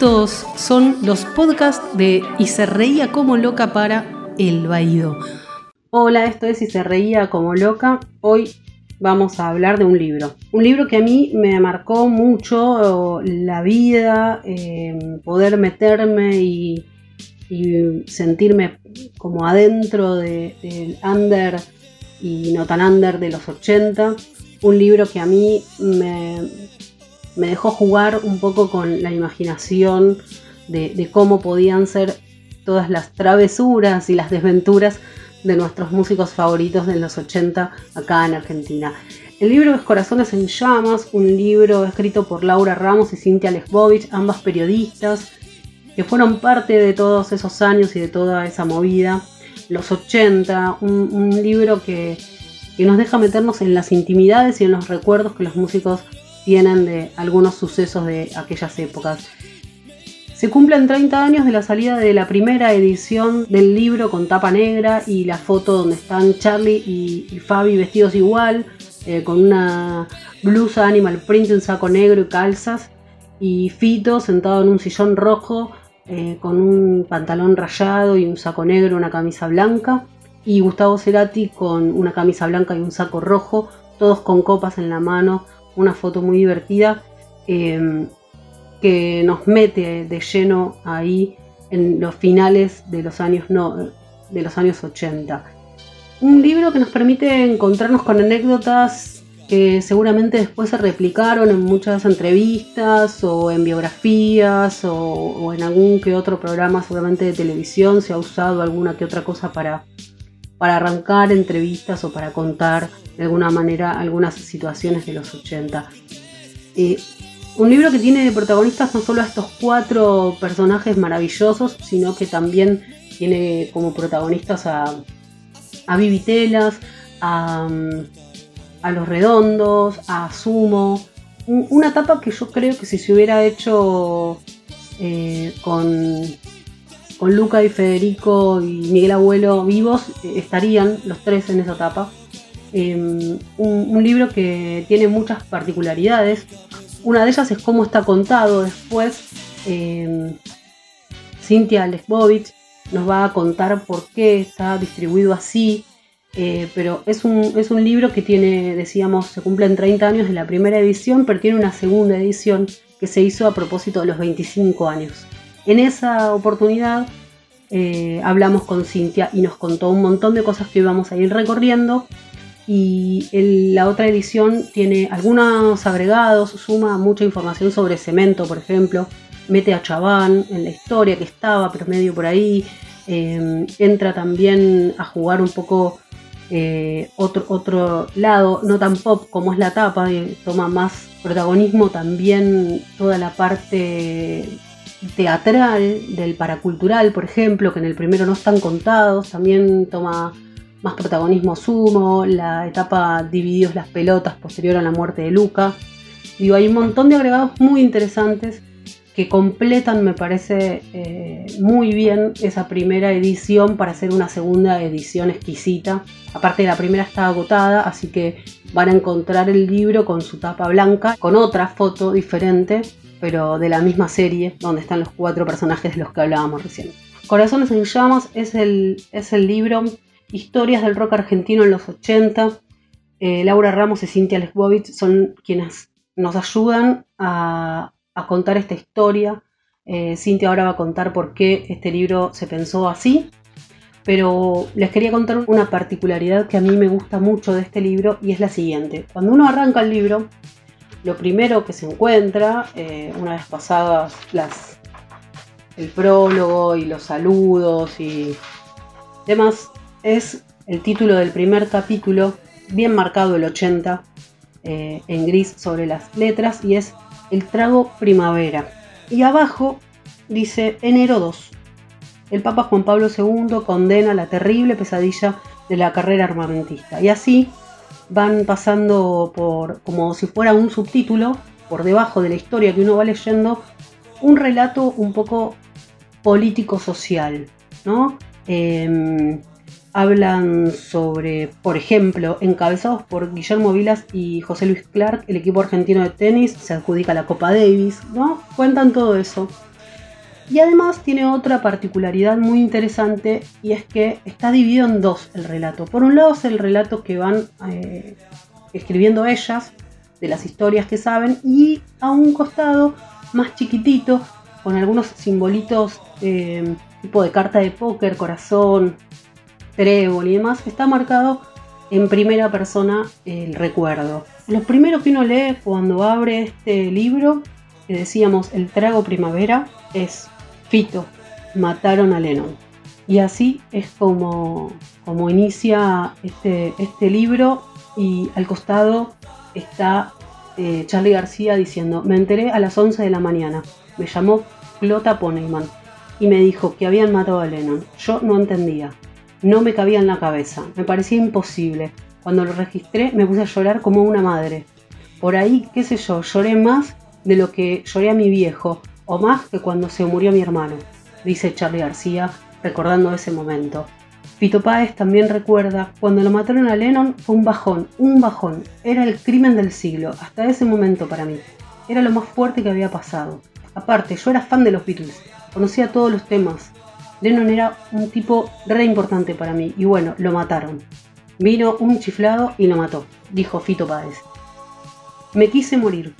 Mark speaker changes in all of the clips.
Speaker 1: Estos son los podcasts de Y se reía como loca para El Baído. Hola, esto es Y se reía como loca. Hoy vamos a hablar de un libro. Un libro que a mí me marcó mucho la vida, eh, poder meterme y, sentirme como adentro del under y no tan under de los 80. Un libro que a mí me, me dejó jugar un poco con la imaginación de, cómo podían ser todas las travesuras y las desventuras de nuestros músicos favoritos de los 80 acá en Argentina. El libro es Corazones en Llamas, un libro escrito por Laura Ramos y Cintia Lesbovich, ambas periodistas, que fueron parte de todos esos años y de toda esa movida. Los 80, un, libro que, que nos deja meternos en las intimidades y en los recuerdos que los músicos tienen de algunos sucesos de aquellas épocas. Se cumplen 30 años de la salida de la primera edición del libro con tapa negra y la foto donde están Charlie y, Fabi vestidos igual, eh, con una blusa animal print, un saco negro y calzas, y Fito sentado en un sillón rojo eh, con un pantalón rayado y un saco negro, una camisa blanca, y Gustavo Cerati con una camisa blanca y un saco rojo, todos con copas en la mano, una foto muy divertida em, que nos mete de lleno ahí en los finales de los años, no, de los años 80. Un libro que nos permite encontrarnos con anécdotas que seguramente después se replicaron en muchas entrevistas o en biografías o, en algún que otro programa seguramente de televisión se ha usado alguna que otra cosa para, para arrancar entrevistas o para contar de alguna manera algunas situaciones de los 80. Eh, un libro que tiene de protagonistas no solo a estos cuatro personajes maravillosos, sino que también tiene como protagonistas a, a Vivitelas, a, a, Los Redondos, a Sumo. Una etapa que yo creo que si se hubiera hecho eh, con, con Luca y Federico y Miguel Abuelo vivos, eh, estarían los tres en esa etapa. Em, un, libro que tiene muchas particularidades. Una de ellas es cómo está contado después. Eh, Cynthia Lesbovich nos va a contar por qué está distribuido así. Eh, pero es un, es un libro que tiene, decíamos, se cumplen 30 años de la primera edición, pero tiene una segunda edición que se hizo a propósito de los 25 años. En esa oportunidad eh, hablamos con Cintia y nos contó un montón de cosas que íbamos a ir recorriendo y la otra edición tiene algunos agregados, suma mucha información sobre cemento, por ejemplo, mete a Chabán en la historia que estaba, pero medio por ahí, em, entra también a jugar un poco eh, otro, otro lado, no tan pop como es la tapa, toma más protagonismo también toda la parte teatral del paracultural, por ejemplo, que en el primero no están contados, también toma más protagonismo sumo, la etapa divididos las pelotas posterior a la muerte de Luca. Digo, hay un montón de agregados muy interesantes que completan, me parece, eh, muy bien esa primera edición para hacer una segunda edición exquisita. Aparte, la primera está agotada, así que van a encontrar el libro con su tapa blanca, con otra foto diferente, pero de la misma serie, donde están los cuatro personajes de los que hablábamos recién. Corazones en llamas es el, es el libro Historias del rock argentino en los 80. Eh, Laura Ramos y Cintia Lesbovich son quienes nos ayudan a, contar esta historia. Eh, Cintia ahora va a contar por qué este libro se pensó así. Pero les quería contar una particularidad que a mí me gusta mucho de este libro y es la siguiente. Cuando uno arranca el libro, lo primero que se encuentra, eh, una vez pasadas el prólogo y los saludos y demás, es el título del primer capítulo, bien marcado el 80, eh, en gris sobre las letras, y es El trago primavera. Y abajo dice enero 2. El Papa Juan Pablo II condena la terrible pesadilla de la carrera armamentista. Y así van pasando por, como si fuera un subtítulo, por debajo de la historia que uno va leyendo, un relato un poco político-social, ¿no? Em, hablan sobre, por ejemplo, encabezados por Guillermo Vilas y José Luis Clark, el equipo argentino de tenis se adjudica la Copa Davis, ¿no? Cuentan todo eso. Y además tiene otra particularidad muy interesante y es que está dividido en dos el relato. Por un lado es el relato que van eh, escribiendo ellas, de las historias que saben, y a un costado más chiquitito, con algunos simbolitos eh, tipo de carta de póker, corazón, trébol y demás, está marcado en primera persona el recuerdo. Lo primero que uno lee cuando abre este libro, que decíamos El trago primavera, es Fito, mataron a Lennon. Y así es como, como inicia este, este libro y al costado está eh, Charlie García diciendo, me enteré a las 11 de la mañana, me llamó Clota Poneyman y me dijo que habían matado a Lennon. Yo no entendía, no me cabía en la cabeza, me parecía imposible. Cuando lo registré me puse a llorar como una madre. Por ahí, qué sé yo, lloré más de lo que lloré a mi viejo, o más que cuando se murió mi hermano, dice Charlie García, recordando ese momento. Pito Páez también recuerda, cuando lo mataron a Lennon fue un bajón, un bajón, era el crimen del siglo, hasta ese momento para mí. Era lo más fuerte que había pasado. Aparte, yo era fan de los Beatles, conocía todos los temas. Lennon era un tipo re importante para mí y bueno, lo mataron. Vino un chiflado y lo mató, dijo Fito Páez. Me quise morir.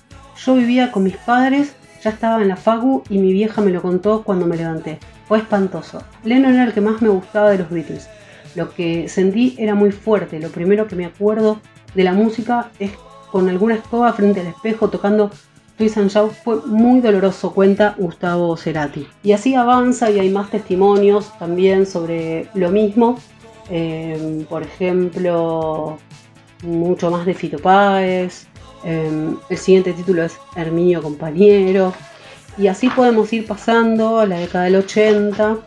Speaker 1: Yo vivía con mis padres, ya estaba en la FAGU y mi vieja me lo contó cuando me levanté. Fue espantoso. Lennon era el que más me gustaba de los Beatles. Lo que sentí era muy fuerte. Lo primero que me acuerdo de la música es con alguna escoba frente al espejo tocando And Shout. Fue muy doloroso, cuenta Gustavo Cerati. Y así avanza y hay más testimonios también sobre lo mismo. Em, por ejemplo, mucho más de Fito Páez. Em, el siguiente título es Herminio Compañero. Y así podemos ir pasando a la década del 80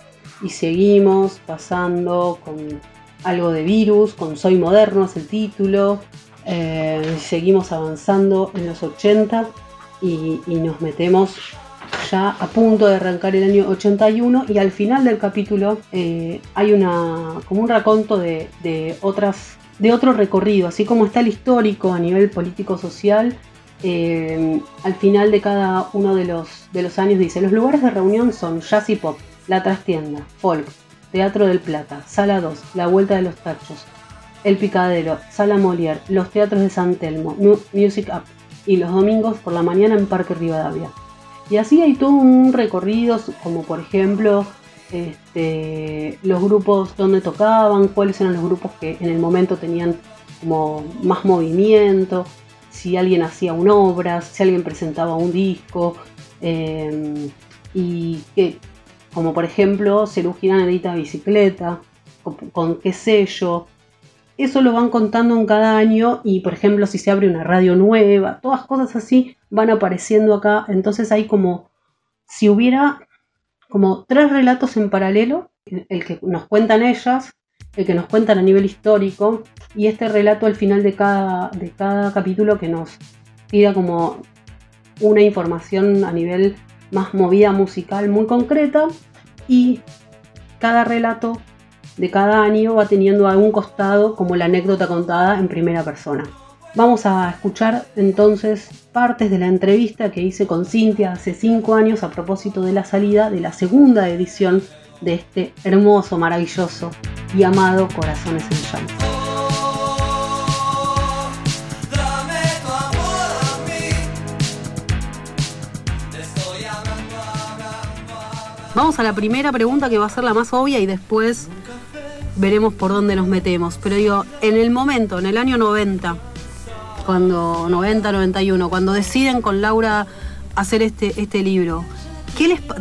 Speaker 1: y seguimos pasando con algo de virus, con Soy Moderno es el título. Eh, seguimos avanzando en los 80 y, nos metemos ya a punto de arrancar el año 81 y al final del capítulo eh, hay una como un raconto de, otras de otro recorrido así como está el histórico a nivel político social eh, al final de cada uno de los, de los años dice, los lugares de reunión son jazz y pop, la trastienda, folk, Teatro del Plata, Sala 2, La Vuelta de los Tachos, El Picadero, Sala Molière, los teatros de San Telmo, Music Up y los domingos por la mañana en Parque Rivadavia. Y así hay todo un recorrido, como por ejemplo este, los grupos donde tocaban, cuáles eran los grupos que en el momento tenían como más movimiento, si alguien hacía una obra, si alguien presentaba un disco, em, y que, como por ejemplo, Girán edita bicicleta, con, qué sello. Eso lo van contando en cada año y, por ejemplo, si se abre una radio nueva, todas cosas así van apareciendo acá. Entonces hay como, si hubiera como tres relatos en paralelo, el que nos cuentan ellas, el que nos cuentan a nivel histórico y este relato al final de cada, de cada capítulo que nos tira como una información a nivel más movida musical muy concreta y cada relato de cada año va teniendo algún costado como la anécdota contada en primera persona. Vamos a escuchar entonces partes de la entrevista que hice con Cintia hace cinco años a propósito de la salida de la segunda edición de este hermoso, maravilloso y amado Corazones en Llanto. Vamos a la primera pregunta que va a ser la más obvia y después veremos por dónde nos metemos. Pero digo, en el momento, en el año 90, cuando 90, 91, cuando deciden con Laura hacer este, este libro,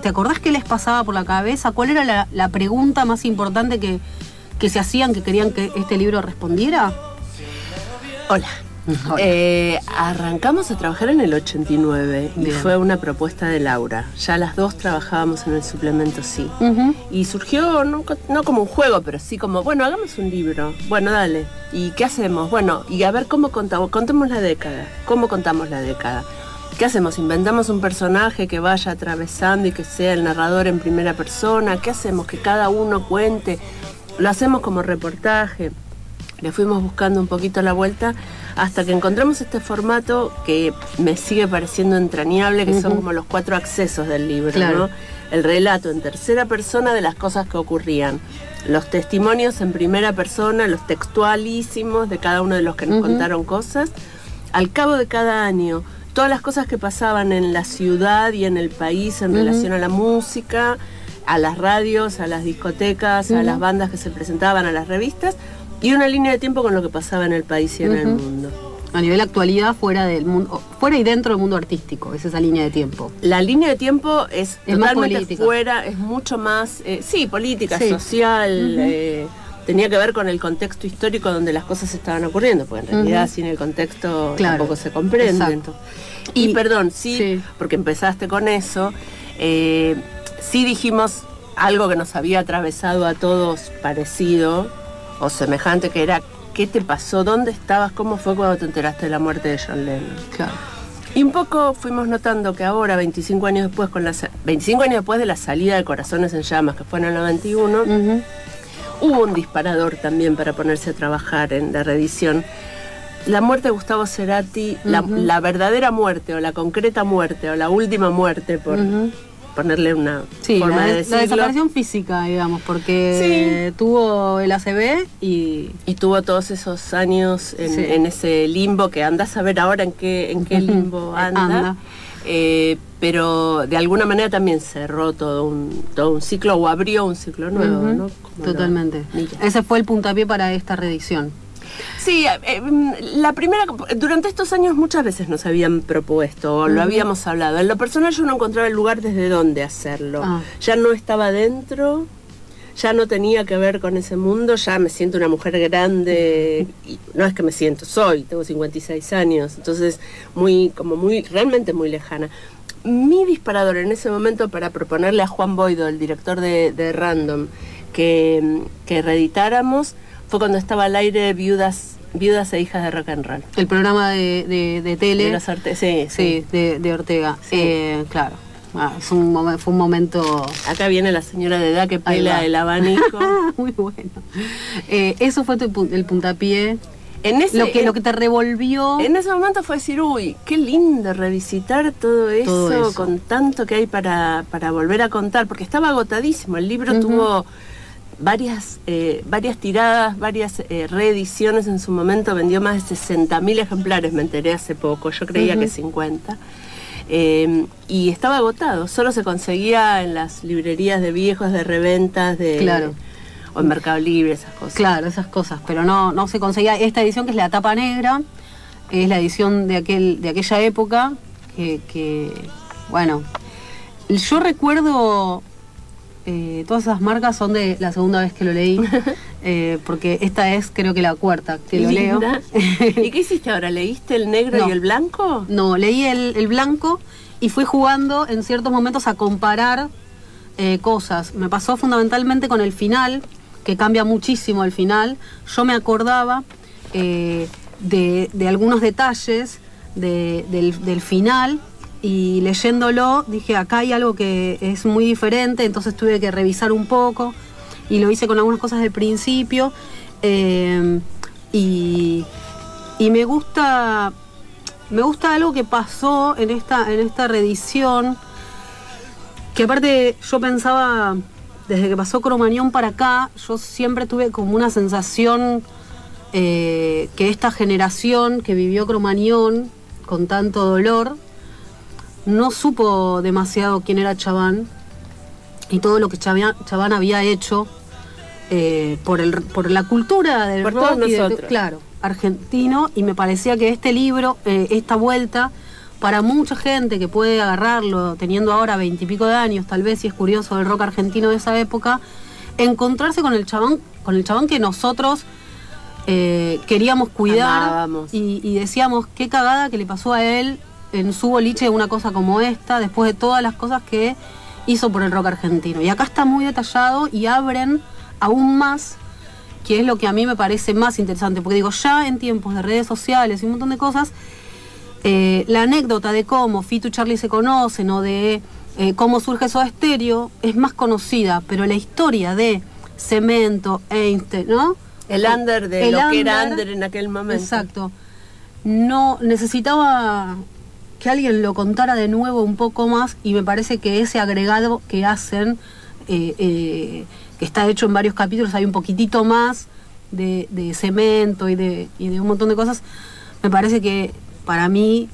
Speaker 1: ¿te acordás qué les pasaba por la cabeza? ¿Cuál era la, pregunta más importante que, se hacían, que querían que este libro respondiera?
Speaker 2: Hola. Eh, arrancamos a trabajar en el 89 y fue una propuesta de Laura. Ya las dos trabajábamos en el suplemento Sí. Y surgió no, como un juego, pero sí como, bueno, hagamos un libro. Bueno, dale. ¿Y qué hacemos? Bueno, y a ver cómo contamos. Contemos la década. ¿Cómo contamos la década? ¿Qué hacemos? ¿Inventamos un personaje que vaya atravesando y que sea el narrador en primera persona? ¿Qué hacemos? Que cada uno cuente. Lo hacemos como reportaje. Le fuimos buscando un poquito la vuelta hasta que encontramos este formato que me sigue pareciendo entrañable, que son como los cuatro accesos del libro, ¿no? el relato en tercera persona de las cosas que ocurrían. Los testimonios en primera persona, los textualísimos de cada uno de los que nos contaron cosas. Al cabo de cada año, todas las cosas que pasaban en la ciudad y en el país en relación a la música, a las radios, a las discotecas, a las bandas que se presentaban, a las revistas, y una línea de tiempo con lo que pasaba en el país y en el mundo.
Speaker 1: A nivel actualidad, fuera del mundo, fuera y dentro del mundo artístico, es esa línea de tiempo.
Speaker 2: La línea de tiempo es, totalmente fuera, es mucho más, eh, sí, política, social, eh, tenía que ver con el contexto histórico donde las cosas estaban ocurriendo, porque en realidad sin el contexto tampoco se comprende. Y, perdón, sí, porque empezaste con eso, eh, sí dijimos algo que nos había atravesado a todos parecido o semejante, que era ¿Qué te pasó? ¿Dónde estabas? ¿Cómo fue cuando te enteraste de la muerte de John Lennon?
Speaker 1: Claro.
Speaker 2: Y un poco fuimos notando que ahora, 25 años después, con la, 25 años después de la salida de Corazones en Llamas, que fue en el 91, hubo un disparador también para ponerse a trabajar en la reedición. La muerte de Gustavo Cerati, la, verdadera muerte, o la concreta muerte, o la última muerte, por, ponerle una forma de decirlo.
Speaker 1: La desaparición física, digamos, porque tuvo el ACB y...
Speaker 2: Y tuvo todos esos años en, ese limbo que andas a ver ahora en qué, en qué limbo anda. Eh, pero de alguna manera también cerró todo un, todo un ciclo o abrió un ciclo nuevo, ¿no?
Speaker 1: Totalmente. Ese fue el puntapié para esta reedición.
Speaker 2: Sí, eh, mm, la primera, durante estos años muchas veces nos habían propuesto, lo habíamos hablado. En lo personal yo no encontraba el lugar desde dónde hacerlo. Ah. Ya no estaba dentro, ya no tenía que ver con ese mundo, ya me siento una mujer grande, y no es que me siento, soy, tengo 56 años, entonces muy, como muy, realmente muy lejana. Mi disparador en ese momento para proponerle a Juan Boido, el director de, Random, que, que reeditáramos, fue cuando estaba al aire Viudas Viudas e hijas de rock and roll.
Speaker 1: El programa de, de, tele.
Speaker 2: De sí,
Speaker 1: sí. de, Ortega. Eh, claro. Ah, es un fue un momento.
Speaker 2: Acá viene la señora de edad que pela el abanico.
Speaker 1: Muy bueno. Eh, eso fue el puntapié. En ese, lo, que, lo que te revolvió.
Speaker 2: En ese momento fue decir, uy, qué lindo revisitar todo eso, con tanto que hay para, para volver a contar, porque estaba agotadísimo. El libro tuvo varias, eh, varias tiradas, varias eh, reediciones en su momento, vendió más de 60.000 ejemplares, me enteré hace poco, yo creía que 50. Eh, y estaba agotado, solo se conseguía en las librerías de viejos, de reventas, de...
Speaker 1: Claro.
Speaker 2: O en Mercado Libre, esas cosas.
Speaker 1: Claro, esas cosas, pero no, no se conseguía. Esta edición, que es la tapa negra, es la edición de, aquel, de aquella época, que, que bueno, yo recuerdo eh, todas esas marcas son de la segunda vez que lo leí, eh, porque esta es creo que la cuarta que lo leo.
Speaker 2: ¿Y qué hiciste ahora? ¿Leíste el negro y el blanco?
Speaker 1: No, leí el, blanco y fui jugando en ciertos momentos a comparar eh, cosas. Me pasó fundamentalmente con el final, que cambia muchísimo el final. Yo me acordaba de, algunos detalles del, del final y leyéndolo dije, acá hay algo que es muy diferente, entonces tuve que revisar un poco y lo hice con algunas cosas del principio. Eh, y, me gusta me gusta algo que pasó en esta, en esta reedición, que aparte yo pensaba, desde que pasó Cromañón para acá, yo siempre tuve como una sensación eh, que esta generación que vivió Cromañón con tanto dolor, no supo demasiado quién era Chaván y todo lo que Chaván había hecho eh, por, el, por la cultura del rock claro, argentino. Y me parecía que este libro, eh, esta vuelta, para mucha gente que puede agarrarlo teniendo ahora veintipico de años, tal vez si es curioso del rock argentino de esa época, encontrarse con el chabón, con el chabón que nosotros eh, queríamos cuidar y, y, decíamos qué cagada que le pasó a él en su boliche una cosa como esta, después de todas las cosas que hizo por el rock argentino. Y acá está muy detallado y abren aún más, que es lo que a mí me parece más interesante, porque digo, ya en tiempos de redes sociales y un montón de cosas, eh, la anécdota de cómo Fito y Charlie se conocen o de eh, cómo surge Soda Stereo es más conocida, pero la historia de Cemento, Einstein, ¿no?
Speaker 2: El under de lo que era under en aquel momento.
Speaker 1: Exacto. No necesitaba que alguien lo contara de nuevo un poco más y me parece que ese agregado que hacen, eh, eh, que está hecho en varios capítulos, hay un poquitito más de, cemento y de, un montón de cosas, me parece que para mí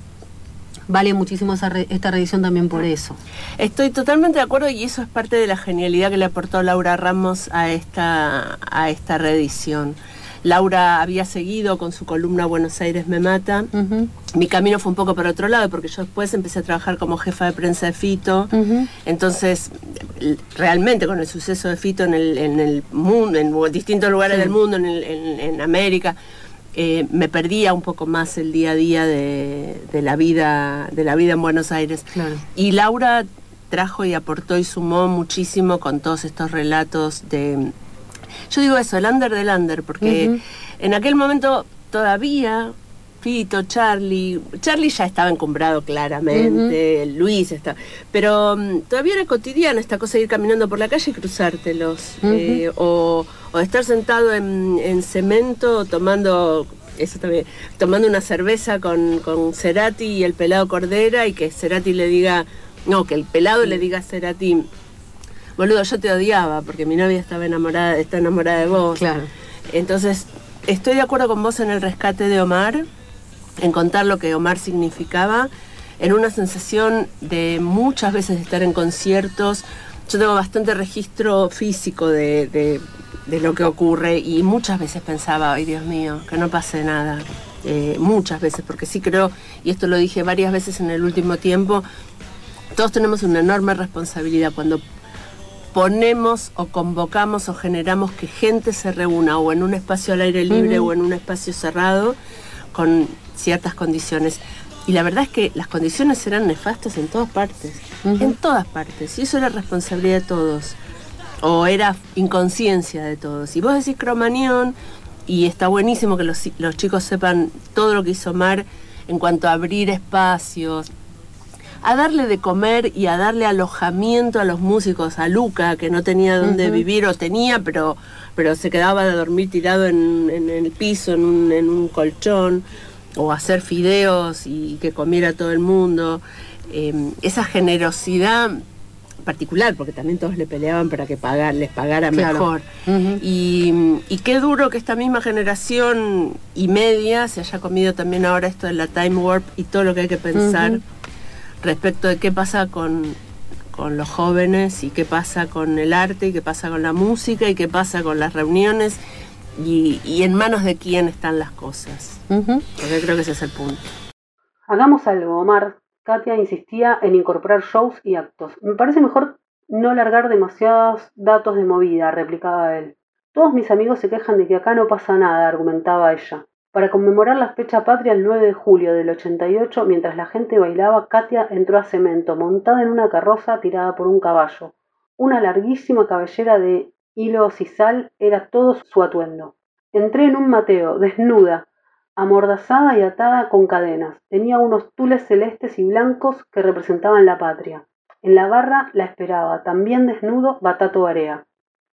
Speaker 1: vale muchísimo esta reedición también por eso.
Speaker 2: Estoy totalmente de acuerdo y eso es parte de la genialidad que le aportó Laura Ramos a esta, a esta reedición. Laura había seguido con su columna Buenos Aires me mata. Mi camino fue un poco por otro lado porque yo después empecé a trabajar como jefa de prensa de Fito. Entonces, realmente con el suceso de Fito en el, en el mundo, en distintos lugares del mundo, en, en América, eh, me perdía un poco más el día a día de, la, vida, de la vida en Buenos Aires. Y Laura trajo y aportó y sumó muchísimo con todos estos relatos de... Yo digo eso, el under del under, porque en aquel momento todavía Fito, Charlie, Charlie ya estaba encumbrado claramente, Luis está, pero mm, todavía era cotidiana esta cosa de ir caminando por la calle y cruzártelos, eh, o, estar sentado en, cemento tomando, eso también, tomando una cerveza con, con Cerati y el pelado Cordera y que Cerati le diga, no, que el pelado le diga a Cerati, boludo, yo te odiaba porque mi novia estaba enamorada, está enamorada de vos.
Speaker 1: Claro.
Speaker 2: Entonces, estoy de acuerdo con vos en el rescate de Omar en contar lo que Omar significaba, en una sensación de muchas veces estar en conciertos. Yo tengo bastante registro físico de, lo que ocurre y muchas veces pensaba, ay Dios mío, que no pase nada. Eh, muchas veces, porque sí creo, y esto lo dije varias veces en el último tiempo, todos tenemos una enorme responsabilidad cuando ponemos o convocamos o generamos que gente se reúna o en un espacio al aire libre o en un espacio cerrado con ciertas condiciones. Y la verdad es que las condiciones eran nefastas en todas partes, en todas partes. Y eso era responsabilidad de todos, o era inconsciencia de todos. Y vos decís cromañón, y está buenísimo que los, los chicos sepan todo lo que hizo Mar en cuanto a abrir espacios, a darle de comer y a darle alojamiento a los músicos, a Luca, que no tenía dónde vivir o tenía, pero, pero se quedaba de dormir tirado en, el piso, en un, en un colchón o hacer fideos y que comiera todo el mundo. Em, esa generosidad particular, porque también todos le peleaban para que pagar, les pagara mejor. y, qué duro que esta misma generación y media se haya comido también ahora esto de la time warp y todo lo que hay que pensar respecto de qué pasa con, con los jóvenes y qué pasa con el arte y qué pasa con la música y qué pasa con las reuniones y, en manos de quién están las cosas. Porque creo que ese es el punto.
Speaker 1: Hagamos algo, Omar. Katia insistía en incorporar shows y actos. Me parece mejor no largar demasiados datos de movida, replicaba él. Todos mis amigos se quejan de que acá no pasa nada, argumentaba ella. Para conmemorar la fecha patria el 9 de julio del 88, mientras la gente bailaba, Katia entró a cemento, montada en una carroza tirada por un caballo. Una larguísima cabellera de hilo sisal era todo su atuendo. Entré en un Mateo, desnuda, amordazada y atada con cadenas. Tenía unos tules celestes y blancos que representaban la patria. En la barra la esperaba, también desnudo, Batato Barea.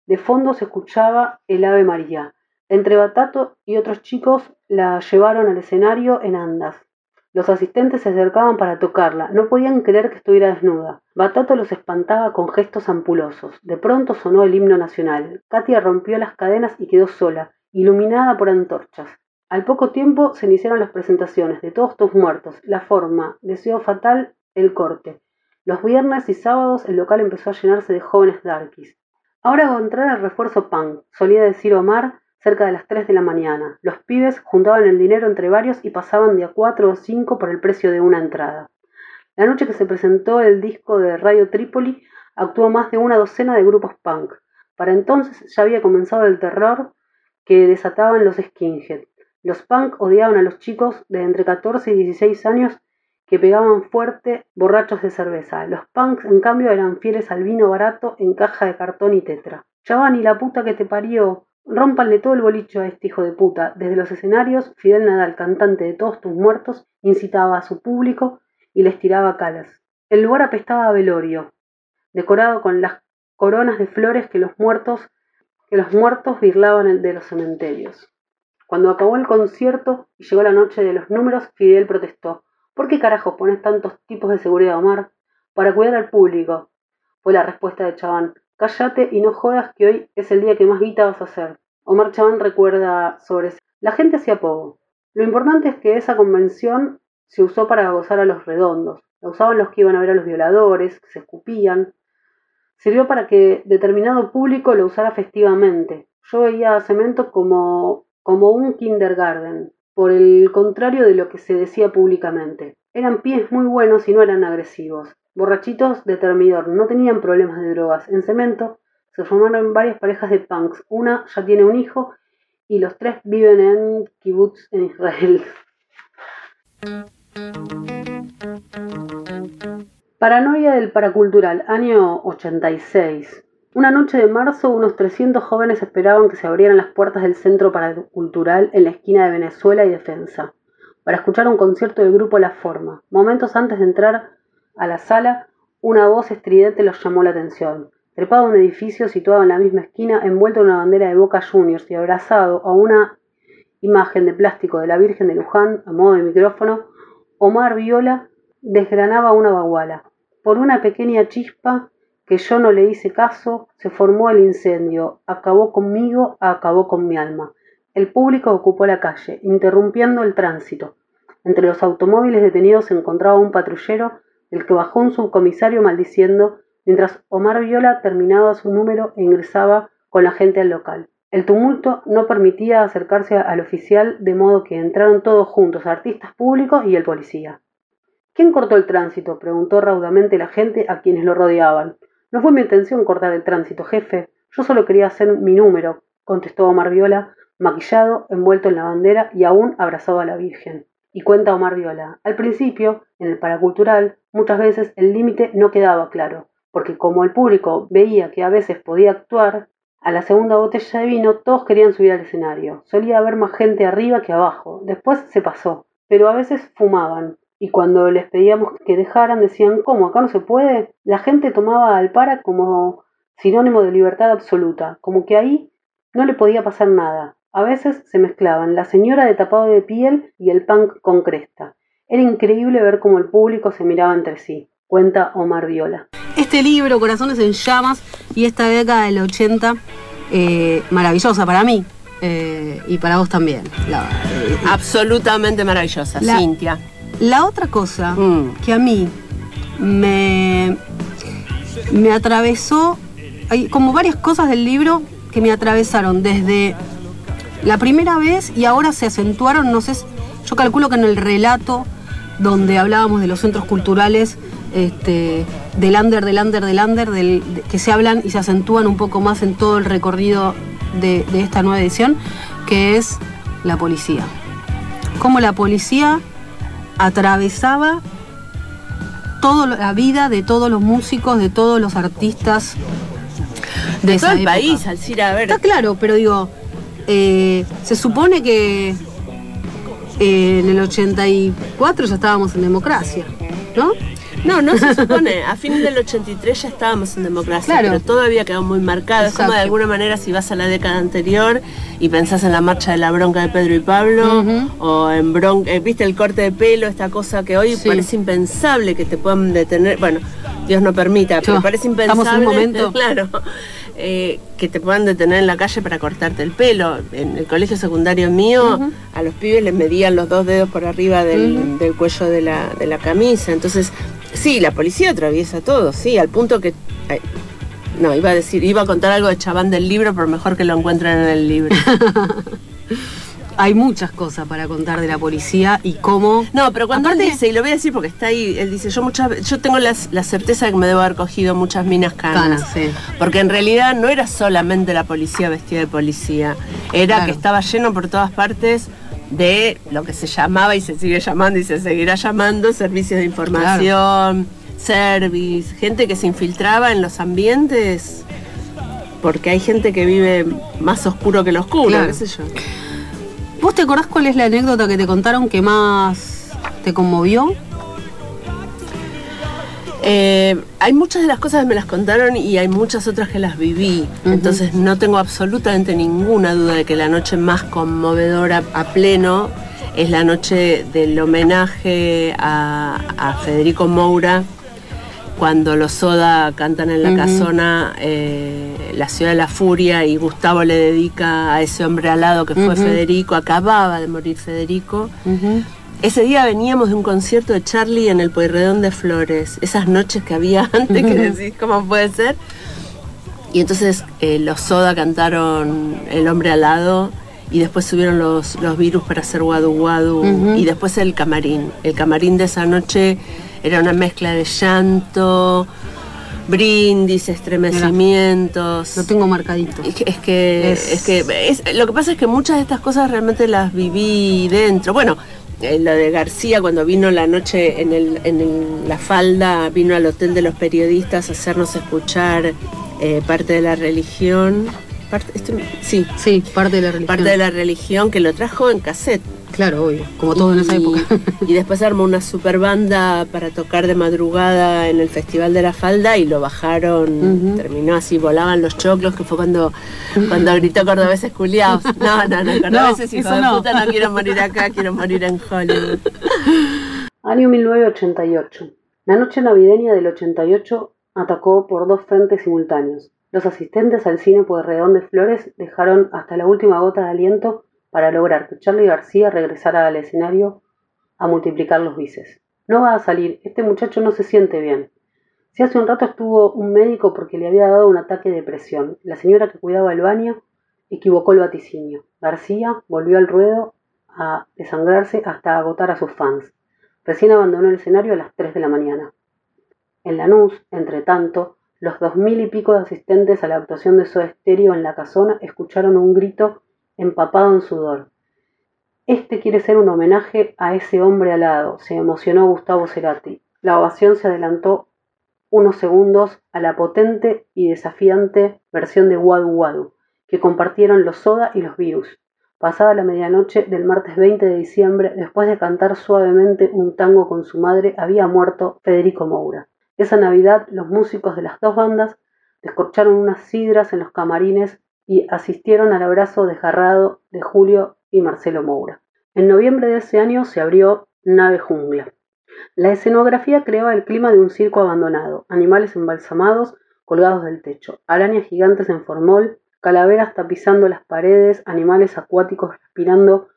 Speaker 1: De fondo se escuchaba el Ave María. Entre Batato y otros chicos la llevaron al escenario en andas. Los asistentes se acercaban para tocarla, no podían creer que estuviera desnuda. Batato los espantaba con gestos ampulosos. De pronto sonó el himno nacional. Katia rompió las cadenas y quedó sola, iluminada por antorchas. Al poco tiempo se iniciaron las presentaciones de Todos tus muertos, La forma, Deseo fatal, El corte. Los viernes y sábados el local empezó a llenarse de jóvenes darkies. Ahora a entrar el refuerzo punk, solía decir Omar, cerca de las 3 de la mañana. Los pibes juntaban el dinero entre varios y pasaban de a 4 o 5 por el precio de una entrada. La noche que se presentó el disco de Radio Trípoli, actuó más de una docena de grupos punk. Para entonces ya había comenzado el terror que desataban los skinhead. Los punk odiaban a los chicos de entre 14 y 16 años que pegaban fuerte borrachos de cerveza. Los punks, en cambio, eran fieles al vino barato en caja de cartón y tetra. Chavani, la puta que te parió, Rómpanle todo el bolicho a este hijo de puta. Desde los escenarios, Fidel Nadal, cantante de Todos tus muertos, incitaba a su público y les tiraba calas. El lugar apestaba a velorio, decorado con las coronas de flores que los muertos que los muertos birlaban de los cementerios. Cuando acabó el concierto y llegó la noche de los números, Fidel protestó. ¿Por qué carajos pones tantos tipos de seguridad, Omar? Para cuidar al público, fue la respuesta de Chabán. Cállate y no jodas que hoy es el día que más guita vas a hacer. Omar Chabán recuerda sobre la gente hacía poco. Lo importante es que esa convención se usó para gozar a los redondos. La usaban los que iban a ver a los violadores, se escupían. Sirvió para que determinado público lo usara festivamente. Yo veía a Cemento como, como un kindergarten, por el contrario de lo que se decía públicamente. Eran pies muy buenos y no eran agresivos. Borrachitos de termidor, no tenían problemas de drogas. En Cemento se formaron varias parejas de punks. Una ya tiene un hijo y los tres viven en kibbutz en Israel. Paranoia del paracultural, año 86. Una noche de marzo, unos 300 jóvenes esperaban que se abrieran las puertas del centro paracultural en la esquina de Venezuela y Defensa, para escuchar un concierto del grupo La Forma. Momentos antes de entrar a la sala, una voz estridente los llamó la atención. Trepado a un edificio situado en la misma esquina, envuelto en una bandera de Boca Juniors y abrazado a una imagen de plástico de la Virgen de Luján a modo de micrófono, Omar Viola desgranaba una baguala. Por una pequeña chispa que yo no le hice caso, se formó el incendio. Acabó conmigo, acabó con mi alma. El público ocupó la calle, interrumpiendo el tránsito. Entre los automóviles detenidos se encontraba un patrullero, el que bajó un subcomisario maldiciendo, mientras Omar Viola terminaba su número e ingresaba con la gente al local. El tumulto no permitía acercarse al oficial, de modo que entraron todos juntos, artistas públicos y el policía. ¿Quién cortó el tránsito? preguntó raudamente la gente a quienes lo rodeaban. No fue mi intención cortar el tránsito, jefe. Yo solo quería hacer mi número, contestó Omar Viola, maquillado, envuelto en la bandera y aún abrazado a la Virgen. Y cuenta Omar Viola. Al principio, en el paracultural, muchas veces el límite no quedaba claro, porque como el público veía que a veces podía actuar, a la segunda botella de vino todos querían subir al escenario. Solía haber más gente arriba que abajo. Después se pasó, pero a veces fumaban, y cuando les pedíamos que dejaran decían, ¿cómo? ¿Acá no se puede? La gente tomaba al para como sinónimo de libertad absoluta, como que ahí no le podía pasar nada. A veces se mezclaban la señora de tapado de piel y el punk con cresta. Era increíble ver cómo el público se miraba entre sí, cuenta Omar Viola. Este libro, Corazones en Llamas, y esta década del 80, eh, maravillosa para mí. Eh, y para vos también.
Speaker 2: Absolutamente maravillosa, Cintia.
Speaker 1: La otra cosa mm. que a mí me, me atravesó, hay como varias cosas del libro que me atravesaron desde la primera vez y ahora se acentuaron, no sé, yo calculo que en el relato donde hablábamos de los centros culturales, este, del under, del under, del under, del, que se hablan y se acentúan un poco más en todo el recorrido de, de esta nueva edición, que es la policía. Cómo la policía atravesaba toda la vida de todos los músicos, de todos los artistas
Speaker 2: de, todo el país, al a ver.
Speaker 1: Está claro, pero digo, eh, se supone que eh, en el 84 ya estábamos en democracia, ¿no?
Speaker 2: No, no se supone. A fines del 83 ya estábamos en democracia, pero todavía quedó muy marcado. Es como de alguna manera si vas a la década anterior y pensás en la marcha de la bronca de Pedro y Pablo, o en bronca, eh, viste el corte de pelo, esta cosa que hoy parece impensable que te puedan detener. Bueno, Dios no permita, pero parece impensable.
Speaker 1: Estamos en un momento.
Speaker 2: Claro. Eh, que te puedan detener en la calle para cortarte el pelo. En el colegio secundario mío, a los pibes les medían los dos dedos por arriba del, cuello de la, de la, camisa. Entonces, sí, la policía atraviesa todo, sí, al punto que... no, iba a decir, iba a contar algo de Chabán del libro, pero mejor que lo encuentren en el libro.
Speaker 1: hay muchas cosas para contar de la policía y cómo.
Speaker 2: No, pero cuando él dice, y lo voy a decir porque está ahí, él dice, yo muchas yo tengo la, certeza de que me debo haber cogido muchas minas canas. sí. Porque en realidad no era solamente la policía vestida de policía, era que estaba lleno por todas partes de lo que se llamaba y se sigue llamando y se seguirá llamando servicios de información, service, gente que se infiltraba en los ambientes porque hay gente que vive más oscuro que lo oscuro, qué sé yo.
Speaker 1: ¿Vos te acordás cuál es la anécdota que te contaron que más te conmovió?
Speaker 2: Eh, hay muchas de las cosas que me las contaron y hay muchas otras que las viví. Entonces no tengo absolutamente ninguna duda de que la noche más conmovedora a pleno es la noche del homenaje a, Federico Moura cuando los Soda cantan en la casona eh, La ciudad de la furia y Gustavo le dedica a ese hombre al lado que fue Federico, acababa de morir Federico. Ese día veníamos de un concierto de Charlie en el Pueyrredón de Flores, esas noches que había antes que decís, ¿cómo puede ser? Y entonces eh, los Soda cantaron El hombre al lado y después subieron los, los virus para hacer Wadu Wadu y después el camarín. El camarín de esa noche era una mezcla de llanto, brindis, estremecimientos.
Speaker 1: lo tengo marcadito.
Speaker 2: Es que, es, que lo que pasa es que muchas de estas cosas realmente las viví dentro. Bueno, eh, lo de García cuando vino la noche en, el, en la falda, vino al hotel de los periodistas a hacernos escuchar eh, parte de la religión.
Speaker 1: Sí, sí, parte de la religión.
Speaker 2: Parte de la religión que lo trajo en cassette.
Speaker 1: Claro, obvio, como todo en esa época.
Speaker 2: Y después armó una super banda para tocar de madrugada en el Festival de la Falda y lo bajaron, terminó así, volaban los choclos, que fue cuando, cuando gritó cordobeses culiados. No, no, no, cordobeses hijo de no. puta, no quiero morir acá, quiero morir en Hollywood.
Speaker 1: Año 1988. La noche navideña del 88 atacó por dos frentes simultáneos. Los asistentes al cine Pueyrredón de Flores dejaron hasta la última gota de aliento para lograr que Charlie García regresara al escenario a multiplicar los bices. No va a salir, este muchacho no se siente bien. Si hace un rato estuvo un médico porque le había dado un ataque de presión, la señora que cuidaba el baño equivocó el vaticinio. García volvió al ruedo a desangrarse hasta agotar a sus fans. Recién abandonó el escenario a las 3 de la mañana. En Lanús, entre tanto, los dos mil y pico de asistentes a la actuación de Soda Stereo en la casona escucharon un grito empapado en sudor. Este quiere ser un homenaje a ese hombre alado, se emocionó Gustavo Cerati. La ovación se adelantó unos segundos a la potente y desafiante versión de Wadu Wadu, que compartieron los Soda y los Virus. Pasada la medianoche del martes 20 de diciembre, después de cantar suavemente un tango con su madre, había muerto Federico Moura. Esa Navidad, los músicos de las dos bandas descorcharon unas sidras en los camarines y asistieron al abrazo desgarrado de Julio y Marcelo Moura. En noviembre de ese año se abrió Nave Jungla. La escenografía creaba el clima de un circo abandonado, animales embalsamados colgados del techo, arañas gigantes en formol, calaveras tapizando las paredes, animales acuáticos respirando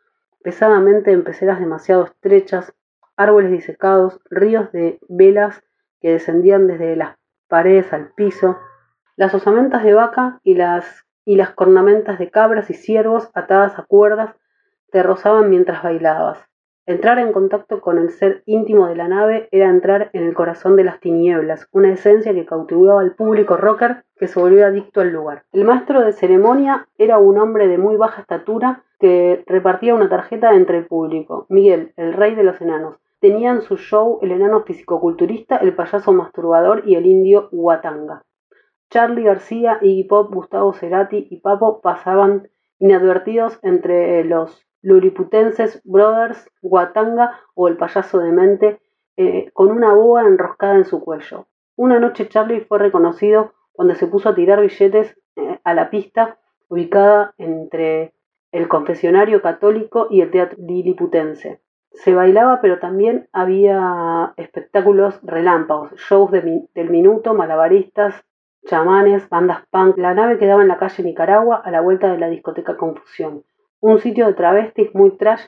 Speaker 1: pesadamente en peceras demasiado estrechas, árboles disecados, ríos de velas descendían desde las paredes al piso, las osamentas de vaca y las y las cornamentas de cabras y ciervos atadas a cuerdas te rozaban mientras bailabas. Entrar en contacto con el ser íntimo de la nave era entrar en el corazón de las tinieblas, una esencia que cautivaba al público rocker que se volvió adicto al lugar. El maestro de ceremonia era un hombre de muy baja estatura que repartía una tarjeta entre el público. Miguel, el rey de los enanos. Tenía en su show el enano fisicoculturista, el payaso masturbador y el indio Huatanga. Charly García, Iggy Pop, Gustavo Cerati y Papo pasaban inadvertidos entre los luriputenses Brothers, Guatanga o el payaso de mente eh, con una boa enroscada en su cuello. Una noche Charlie fue reconocido cuando se puso a tirar billetes eh, a la pista ubicada entre el confesionario católico y el teatro liliputense. Se bailaba, pero también había espectáculos relámpagos, shows del minuto, malabaristas, chamanes, bandas punk. La nave quedaba en la calle Nicaragua a la vuelta de la discoteca Confusión, un sitio de travestis muy trash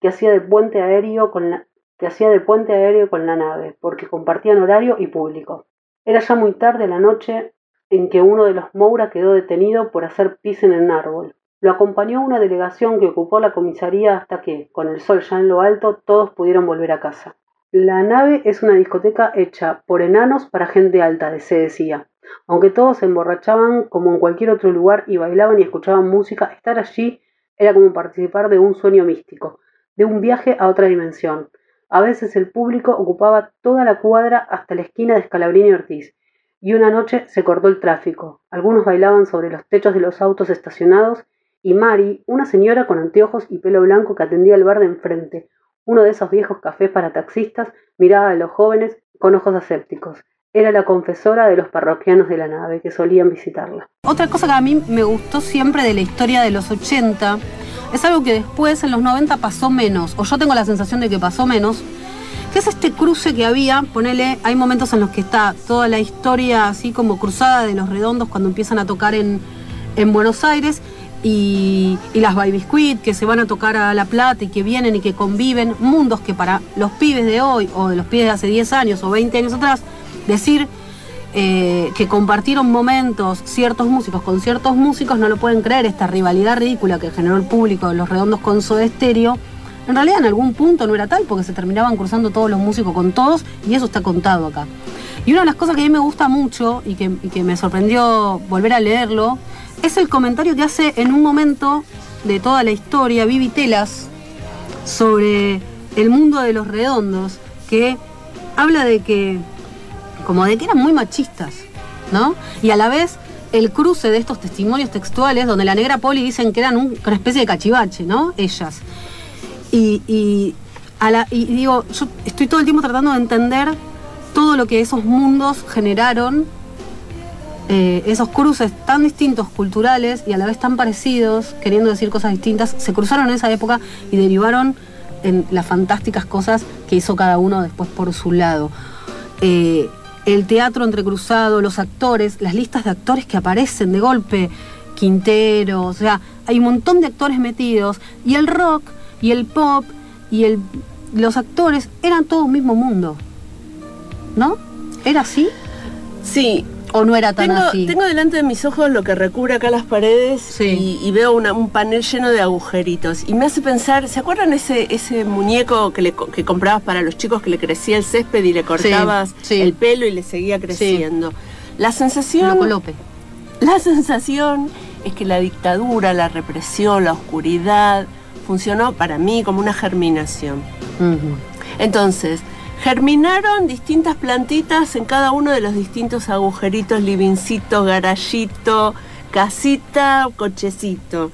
Speaker 1: que hacía de puente aéreo con la, que hacía de puente aéreo con la nave, porque compartían horario y público. Era ya muy tarde la noche en que uno de los Moura quedó detenido por hacer pis en el árbol. Lo acompañó una delegación que ocupó la comisaría hasta que, con el sol ya en lo alto, todos pudieron volver a casa. La nave es una discoteca hecha por enanos para gente alta, se decía. Aunque todos se emborrachaban como en cualquier otro lugar y bailaban y escuchaban música, estar allí era como participar de un sueño místico, de un viaje a otra dimensión. A veces el público ocupaba toda la cuadra hasta la esquina de Scalabrini y Ortiz, y una noche se cortó el tráfico. Algunos bailaban sobre los techos de los autos estacionados, y Mari, una señora con anteojos y pelo blanco que atendía el bar de enfrente, uno de esos viejos cafés para taxistas, miraba a los jóvenes con ojos asépticos. Era la confesora de los parroquianos de la nave que solían visitarla. Otra cosa que a mí me gustó siempre de la historia de los 80 es algo que después en los 90 pasó menos, o yo tengo la sensación de que pasó menos, que es este cruce que había, ponele, hay momentos en los que está toda la historia así como cruzada de los redondos cuando empiezan a tocar en, en Buenos Aires y, las Baby Squid que se van a tocar a La Plata y que vienen y que conviven, mundos que para los pibes de hoy o de los pibes de hace 10 años o 20 años atrás, decir eh, que compartieron momentos ciertos músicos con ciertos músicos no lo pueden creer, esta rivalidad ridícula que generó el público de los redondos con Soda Stereo en realidad en algún punto no era tal porque se terminaban cruzando todos los músicos con todos y eso está contado acá. Y una de las cosas que a mí me gusta mucho y que, me sorprendió volver a leerlo es el comentario que hace en un momento de toda la historia Vivi Telas sobre el mundo de los redondos, que habla de que, como de que eran muy machistas, ¿no? Y a la vez el cruce de estos testimonios textuales, donde la negra Poli dicen que eran una especie de cachivache, ¿no? Ellas. Y, digo, yo estoy todo el tiempo tratando de entender todo lo que esos mundos generaron, eh, esos cruces tan distintos culturales y a la vez tan parecidos, queriendo decir cosas distintas, se cruzaron en esa época y derivaron en las fantásticas cosas que hizo cada uno después por su lado. Eh, el teatro entrecruzado, los actores, las listas de actores que aparecen de golpe, Quintero, o sea, hay un montón de actores metidos y el rock y el pop y el, los actores eran todo un mismo mundo. ¿No? ¿Era así?
Speaker 2: Sí.
Speaker 1: ¿O no era tan
Speaker 2: tengo,
Speaker 1: así?
Speaker 2: Tengo delante de mis ojos lo que recubre acá las paredes y, veo un panel lleno de agujeritos. Y me hace pensar, ¿se acuerdan ese, ese muñeco que, le, que comprabas para los chicos que le crecía el césped y le cortabas el pelo y le seguía creciendo? La sensación... La sensación es que la dictadura, la represión, la oscuridad, funcionó para mí como una germinación. Entonces, germinaron distintas plantitas en cada uno de los distintos agujeritos, livincito, garallito, casita, cochecito.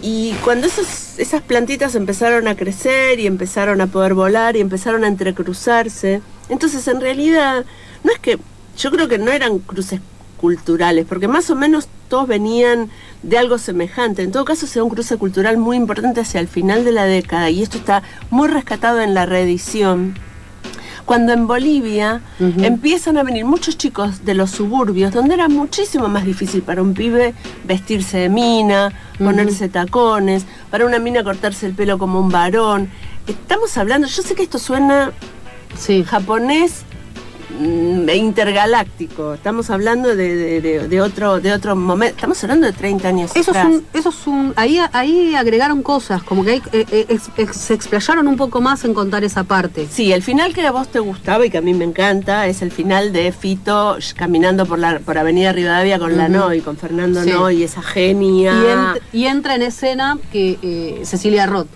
Speaker 2: Y cuando esas plantitas empezaron a crecer y empezaron a poder volar y empezaron a entrecruzarse, entonces en realidad no es que, yo creo que no eran cruces culturales, porque más o menos todos venían de algo semejante. En todo caso, se un cruce cultural muy importante hacia el final de la década, y esto está muy rescatado en la reedición. Cuando en Bolivia empiezan a venir muchos chicos de los suburbios, donde era muchísimo más difícil para un pibe vestirse de mina, ponerse tacones, para una mina cortarse el pelo como un varón. Estamos hablando, yo sé que esto suena japonés intergaláctico. Estamos hablando de, otro de otro momento. Estamos hablando de 30 años
Speaker 1: eso Es un, eso es un, ahí, ahí agregaron cosas, como que eh, eh, se explayaron un poco más en contar esa parte.
Speaker 2: Sí, el final que a vos te gustaba y que a mí me encanta es el final de Fito caminando por la por Avenida Rivadavia con la Noy, con Fernando Noy, esa genia.
Speaker 1: Y, entra en escena que eh, Cecilia Roth.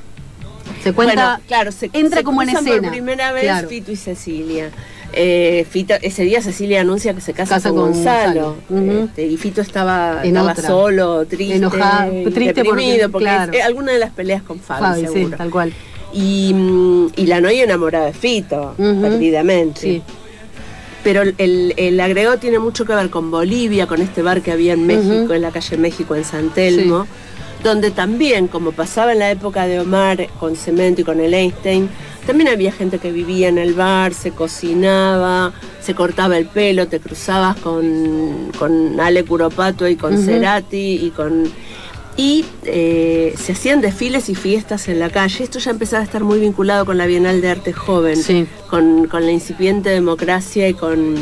Speaker 1: Se cuenta,
Speaker 2: claro, se, entra como en escena. Por primera vez Fito y Cecilia. Eh, ese día Cecilia anuncia que se casa, con, Gonzalo. Este, y Fito estaba, solo, triste, Enojado, triste deprimido, porque, alguna de las peleas con Fabi, seguro.
Speaker 1: tal cual.
Speaker 2: Y, mm, y la noia enamorada de Fito, perdidamente. Pero el, el, agregado tiene mucho que ver con Bolivia, con este bar que había en México, en la calle México, en San Telmo, donde también, como pasaba en la época de Omar con Cemento y con el Einstein, también había gente que vivía en el bar, se cocinaba, se cortaba el pelo, te cruzabas con, con Ale Curopato y con Cerati y con y eh, se hacían desfiles y fiestas en la calle. Esto ya empezaba a estar muy vinculado con la Bienal de Arte Joven, con, la incipiente democracia y con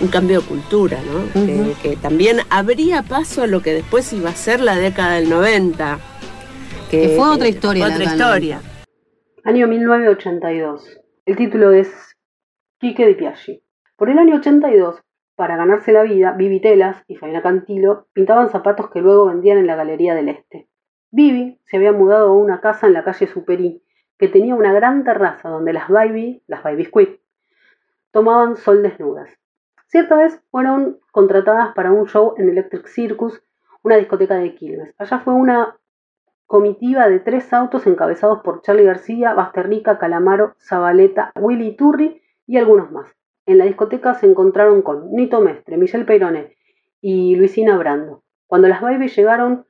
Speaker 2: un cambio de cultura, ¿no? que, que, también abría paso a lo que después iba a ser la década del 90.
Speaker 1: Que, fue otra historia.
Speaker 2: Otra historia.
Speaker 1: Año 1982. El título es Quique de Piaggi. Por el año 82, para ganarse la vida, Vivi Telas y Faina Cantilo pintaban zapatos que luego vendían en la Galería del Este. Vivi se había mudado a una casa en la calle Superí, que tenía una gran terraza donde las baby, las baby squid, tomaban sol desnudas. Cierta vez fueron contratadas para un show en Electric Circus, una discoteca de Quilmes. Allá fue una comitiva de tres autos encabezados por Charlie García, Basterrica, Calamaro, Zabaleta, Willy Turri y algunos más. En la discoteca se encontraron con Nito Mestre, Michelle Peirone y Luisina Brando. Cuando las Baby llegaron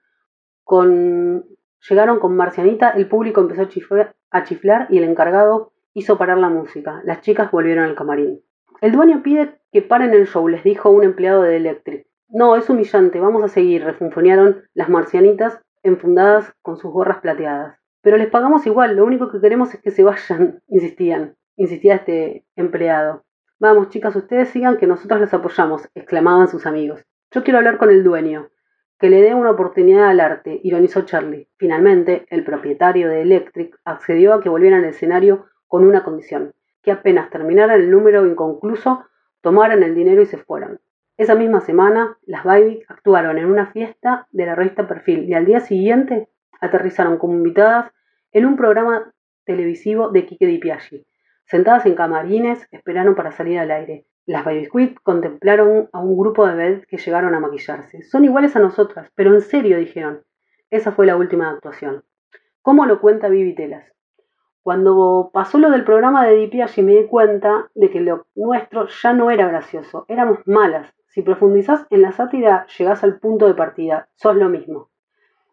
Speaker 1: con Llegaron con Marcianita, el público empezó a chiflar, y el encargado hizo parar la música. Las chicas volvieron al camarín. El dueño pide que paren el show, les dijo un empleado de Electric. No, es humillante, vamos a seguir, refunfuñaron las marcianitas enfundadas con sus gorras plateadas. Pero les pagamos igual, lo único que queremos es que se vayan, insistían, insistía este empleado. Vamos, chicas, ustedes sigan que nosotros les apoyamos, exclamaban sus amigos. Yo quiero hablar con el dueño. Que le dé una oportunidad al arte, ironizó Charlie. Finalmente, el propietario de Electric accedió a que volvieran al escenario con una condición, que apenas terminaran el número inconcluso, tomaran el dinero y se fueran. Esa misma semana, las Baby actuaron en una fiesta de la revista Perfil y al día siguiente aterrizaron como invitadas en un programa televisivo de Kike Di Piaggi. Sentadas en camarines, esperaron para salir al aire. Las Baby Squid contemplaron a un grupo de bebés que llegaron a maquillarse. Son iguales a nosotras, pero en serio, dijeron. Esa fue la última actuación. ¿Cómo lo cuenta Vivi Telas? Cuando pasó lo del programa de Dipiaggi me di cuenta de que lo nuestro ya no era gracioso, éramos malas. Si profundizás en la sátira, llegás al punto de partida, sos lo mismo.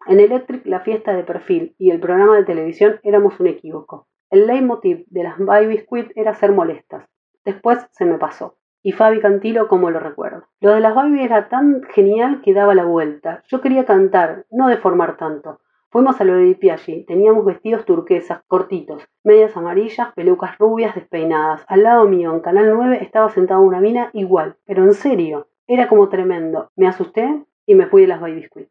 Speaker 1: En Electric, la fiesta de perfil y el programa de televisión éramos un equívoco. El leitmotiv de las Baby Squid era ser molestas. Después se me pasó y Fabi Cantilo como lo recuerdo. Lo de las Baby era tan genial que daba la vuelta. Yo quería cantar, no deformar tanto. Fuimos a lo de Piaggi, teníamos vestidos turquesas, cortitos, medias amarillas, pelucas rubias despeinadas. Al lado mío, en Canal 9, estaba sentada una mina igual, pero en serio, era como tremendo. Me asusté y me fui de las Baby Biscuit.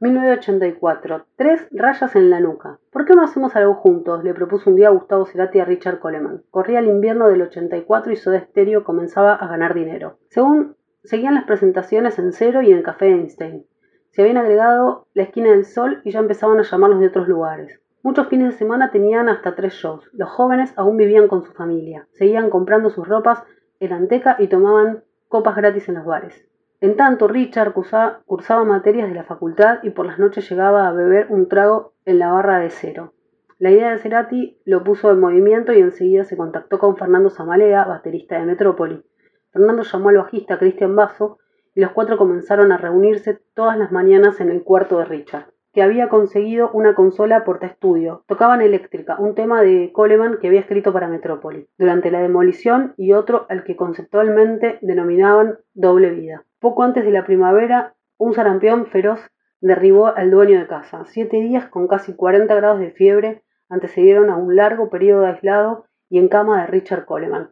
Speaker 1: 1984. Tres rayas en la nuca. ¿Por qué no hacemos algo juntos? Le propuso un día Gustavo Cerati a Richard Coleman. Corría el invierno del 84 y Soda Stereo comenzaba a ganar dinero. Según seguían las presentaciones en Cero y en el Café Einstein. Se habían agregado la esquina del sol y ya empezaban a llamarlos de otros lugares. Muchos fines de semana tenían hasta tres shows. Los jóvenes aún vivían con su familia. Seguían comprando sus ropas en Anteca y tomaban copas gratis en los bares. En tanto, Richard cursaba, materias de la facultad y por las noches llegaba a beber un trago en la barra de cero. La idea de Cerati lo puso en movimiento y enseguida se contactó con Fernando Zamalea, baterista de Metrópoli. Fernando llamó al bajista Cristian Basso y los cuatro comenzaron a reunirse todas las mañanas en el cuarto de Richard, que había conseguido una consola portaestudio. Tocaban eléctrica, un tema de Coleman que había escrito para Metrópoli, durante la demolición y otro al que conceptualmente denominaban doble vida. Poco antes de la primavera, un sarampión feroz derribó al dueño de casa. Siete días con casi 40 grados de fiebre antecedieron a un largo periodo aislado y en cama de Richard Coleman.